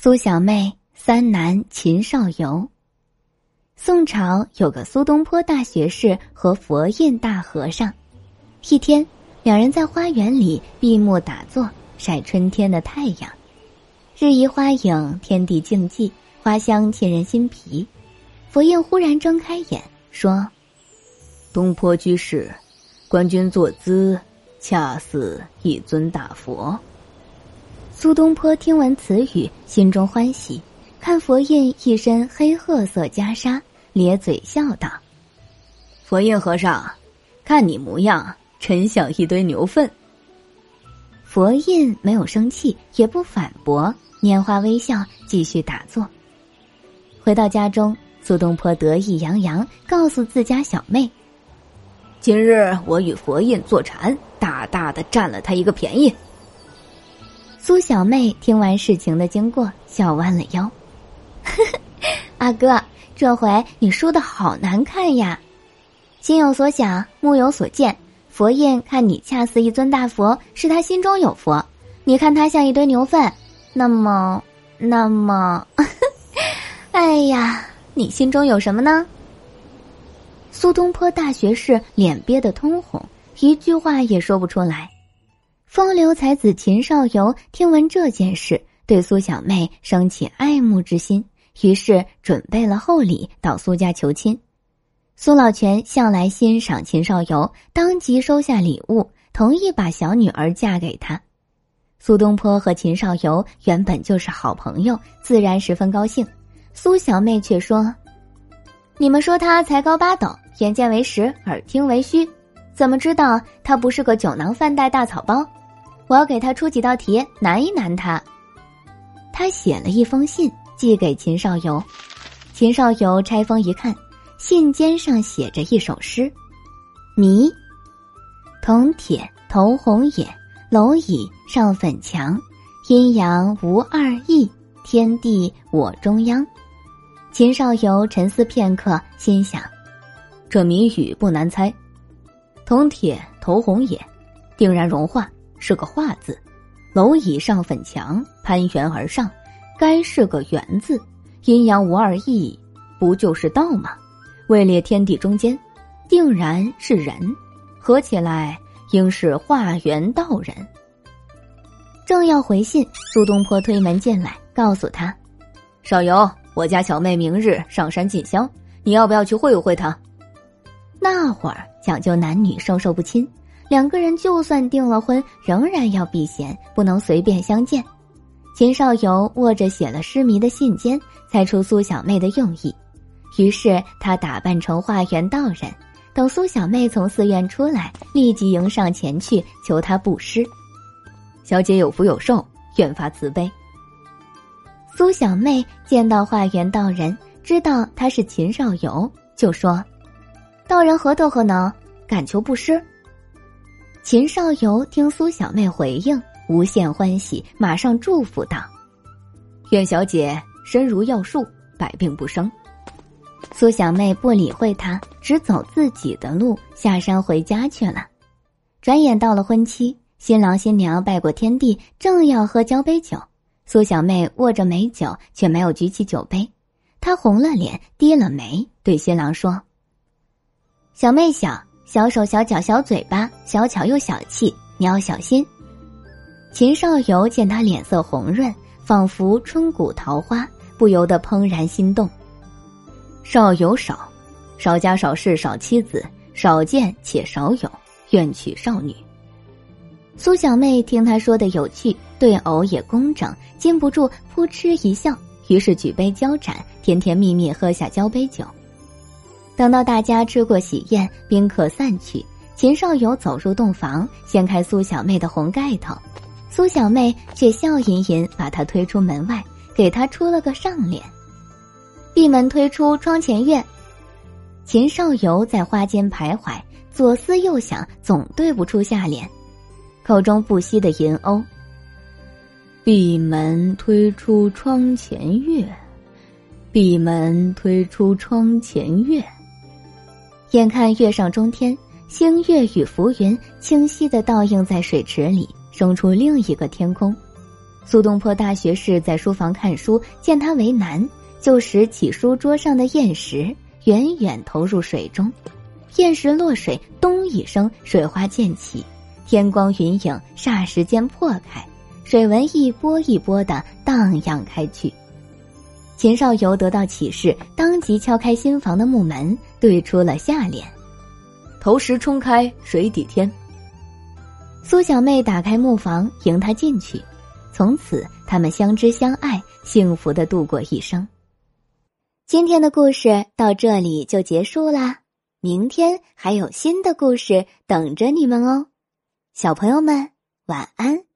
苏小妹三男秦少游。宋朝有个苏东坡大学士和佛印大和尚，一天，两人在花园里闭目打坐，晒春天的太阳。日移花影，天地静寂，花香沁人心脾。佛印忽然睁开眼，说：“东坡居士，观君坐姿，恰似一尊大佛。”苏东坡听闻此语，心中欢喜，看佛印一身黑褐色袈裟，咧嘴笑道：“佛印和尚，看你模样，真像一堆牛粪。”佛印没有生气，也不反驳，拈花微笑，继续打坐。回到家中，苏东坡得意洋洋，告诉自家小妹：“今日我与佛印坐禅，大大的占了他一个便宜。”苏小妹听完事情的经过，笑弯了腰：“ 阿哥，这回你输的好难看呀！心有所想，目有所见。佛印看你恰似一尊大佛，是他心中有佛；你看他像一堆牛粪，那么，那么，哎呀，你心中有什么呢？”苏东坡大学士脸憋得通红，一句话也说不出来。风流才子秦少游听闻这件事，对苏小妹生起爱慕之心，于是准备了厚礼到苏家求亲。苏老泉向来欣赏秦少游，当即收下礼物，同意把小女儿嫁给他。苏东坡和秦少游原本就是好朋友，自然十分高兴。苏小妹却说：“你们说他才高八斗，眼见为实，耳听为虚，怎么知道他不是个酒囊饭袋大草包？”我要给他出几道题，难一难他。他写了一封信寄给秦少游，秦少游拆封一看，信笺上写着一首诗：“迷，铜铁头红也，蝼蚁上粉墙，阴阳无二意，天地我中央。”秦少游沉思片刻，心想：这谜语不难猜，铜铁头红也，定然融化。是个“化”字，蝼蚁上粉墙，攀援而上，该是个“圆”字。阴阳无二意，不就是道吗？位列天地中间，定然是人，合起来应是化缘道人。正要回信，苏东坡推门进来，告诉他：“少游，我家小妹明日上山进香，你要不要去会会她？”那会儿讲究男女授受不亲。两个人就算订了婚，仍然要避嫌，不能随便相见。秦少游握着写了诗谜的信笺，猜出苏小妹的用意，于是他打扮成化缘道人，等苏小妹从寺院出来，立即迎上前去求她布施。小姐有福有寿，愿发慈悲。苏小妹见到化缘道人，知道他是秦少游，就说：“道人何德何能，敢求布施？”秦少游听苏小妹回应，无限欢喜，马上祝福道：“愿小姐身如药树，百病不生。”苏小妹不理会他，只走自己的路，下山回家去了。转眼到了婚期，新郎新娘拜过天地，正要喝交杯酒，苏小妹握着美酒，却没有举起酒杯。她红了脸，低了眉，对新郎说：“小妹想。”小手小脚小嘴巴，小巧又小气，你要小心。秦少游见他脸色红润，仿佛春谷桃花，不由得怦然心动。少有少，少家少室少妻子，少见且少有，愿娶少女。苏小妹听他说的有趣，对偶也工整，禁不住扑哧一笑，于是举杯交盏，甜甜蜜蜜喝下交杯酒。等到大家吃过喜宴，宾客散去，秦少游走入洞房，掀开苏小妹的红盖头，苏小妹却笑吟吟把他推出门外，给他出了个上联：“闭门推出窗前月。”秦少游在花间徘徊，左思右想，总对不出下联，口中不息的吟哦：“闭门推出窗前月，闭门推出窗前月。”眼看月上中天，星月与浮云清晰的倒映在水池里，生出另一个天空。苏东坡大学士在书房看书，见他为难，就拾起书桌上的砚石，远远投入水中。砚石落水，咚一声，水花溅起，天光云影霎时间破开，水纹一波一波的荡漾开去。秦少游得到启示，当即敲开新房的木门，对出了下联：“投石冲开水底天。”苏小妹打开木房，迎他进去。从此，他们相知相爱，幸福的度过一生。今天的故事到这里就结束啦，明天还有新的故事等着你们哦，小朋友们晚安。